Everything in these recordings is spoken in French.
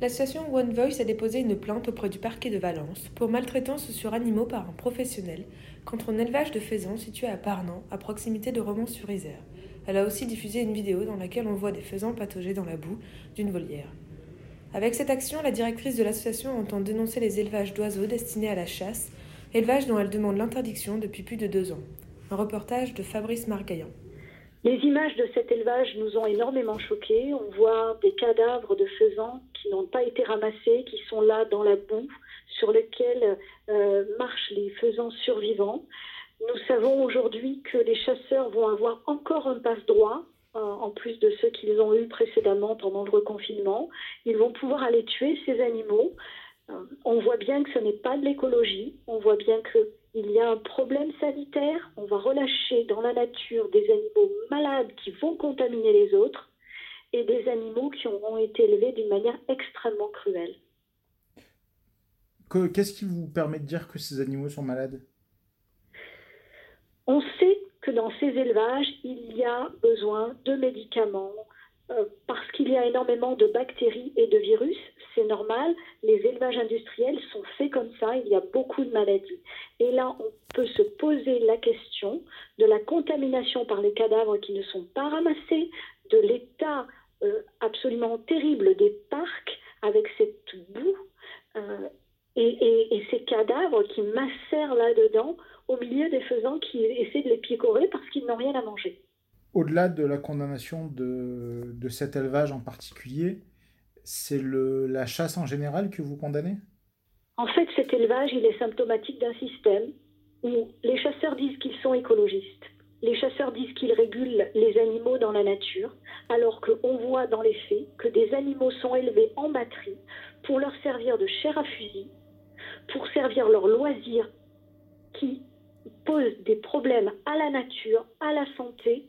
L'association One Voice a déposé une plainte auprès du parquet de Valence pour maltraitance sur animaux par un professionnel contre un élevage de faisans situé à Parnan, à proximité de Romans-sur-Isère. Elle a aussi diffusé une vidéo dans laquelle on voit des faisans patauger dans la boue d'une volière. Avec cette action, la directrice de l'association entend dénoncer les élevages d'oiseaux destinés à la chasse, élevage dont elle demande l'interdiction depuis plus de deux ans. Un reportage de Fabrice Margaillan. Les images de cet élevage nous ont énormément choqués. On voit des cadavres de faisans qui n'ont pas été ramassés, qui sont là dans la boue, sur lesquels euh, marchent les faisans survivants. Nous savons aujourd'hui que les chasseurs vont avoir encore un passe-droit, euh, en plus de ceux qu'ils ont eu précédemment pendant le reconfinement. Ils vont pouvoir aller tuer ces animaux. Euh, on voit bien que ce n'est pas de l'écologie. On voit bien que il y a un problème sanitaire, on va relâcher dans la nature des animaux malades qui vont contaminer les autres et des animaux qui auront été élevés d'une manière extrêmement cruelle. Qu'est-ce qui vous permet de dire que ces animaux sont malades? On sait que dans ces élevages, il y a besoin de médicaments, euh, parce qu'il y a énormément de bactéries et de virus, les élevages industriels sont faits comme ça, il y a beaucoup de maladies. Et là, on peut se poser la question de la contamination par les cadavres qui ne sont pas ramassés, de l'état euh, absolument terrible des parcs avec cette boue euh, et, ces cadavres qui macèrent là-dedans au milieu des faisans qui essaient de les picorer parce qu'ils n'ont rien à manger au-delà de la condamnation de, cet élevage en particulier, c'est la chasse en général que vous condamnez? En fait, cet élevage, il est symptomatique d'un système où les chasseurs disent qu'ils sont écologistes. Les chasseurs disent qu'ils régulent les animaux dans la nature, alors qu'on voit dans les faits que des animaux sont élevés en batterie pour leur servir de chair à fusil, pour servir leur loisir qui pose des problèmes à la nature, à la santé,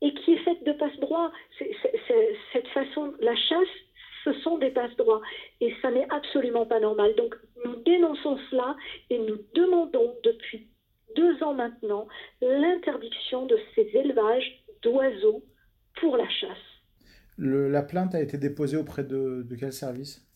et qui est faite de passe-droit. Cette façon, la chasse, ce sont des passe-droits. Et ça n'est absolument pas normal. Donc nous dénonçons cela et nous demandons depuis deux ans maintenant l'interdiction de ces élevages d'oiseaux pour la chasse. la plainte a été déposée auprès de quel service?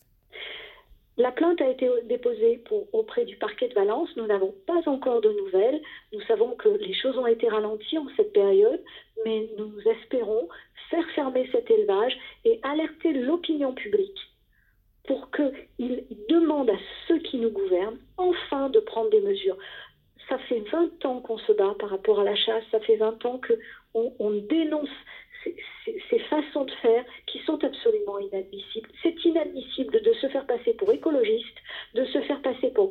La plainte a été déposée auprès du parquet de Valence. Nous n'avons pas encore de nouvelles. Nous savons que les choses ont été ralenties en cette période, mais nous espérons faire fermer cet élevage et alerter l'opinion publique pour qu'ils demandent à ceux qui nous gouvernent enfin de prendre des mesures. Ça fait 20 ans qu'on se bat par rapport à la chasse, ça fait 20 ans qu'on on dénonce ces, façons de faire qui sont absolument inadmissibles. C'est inadmissible de se faire passer pour écologiste, de se faire passer pour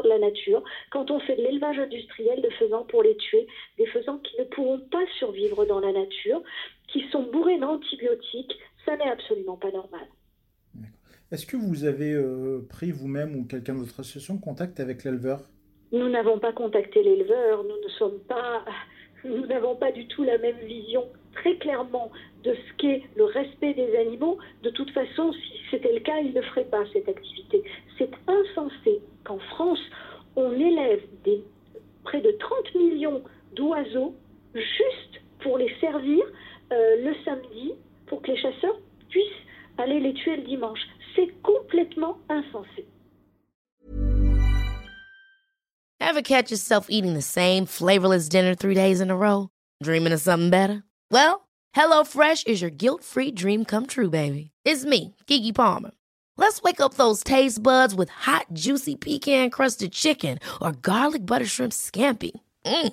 de la nature, quand on fait de l'élevage industriel de faisans pour les tuer, des faisans qui ne pourront pas survivre dans la nature, qui sont bourrés d'antibiotiques. Ça n'est absolument pas normal. Est-ce que vous avez euh, pris vous-même ou quelqu'un de votre association contact avec l'éleveur? Nous n'avons pas contacté l'éleveur, nous ne sommes pas nous n'avons pas du tout la même vision très clairement de ce qu'est le respect des animaux. De toute façon, si c'était le cas, ils ne feraient pas cette activité. D'oiseaux juste pour les servir euh, le samedi, pour que les chasseurs puissent aller les tuer le dimanche. C'est complètement insensé. Ever catch yourself eating the same flavorless dinner three days in a row? Dreaming of something better? Well, HelloFresh is your guilt-free dream come true, baby. It's me, Kiki Palmer. Let's wake up those taste buds with hot, juicy pecan-crusted chicken or garlic butter shrimp scampi. Mm.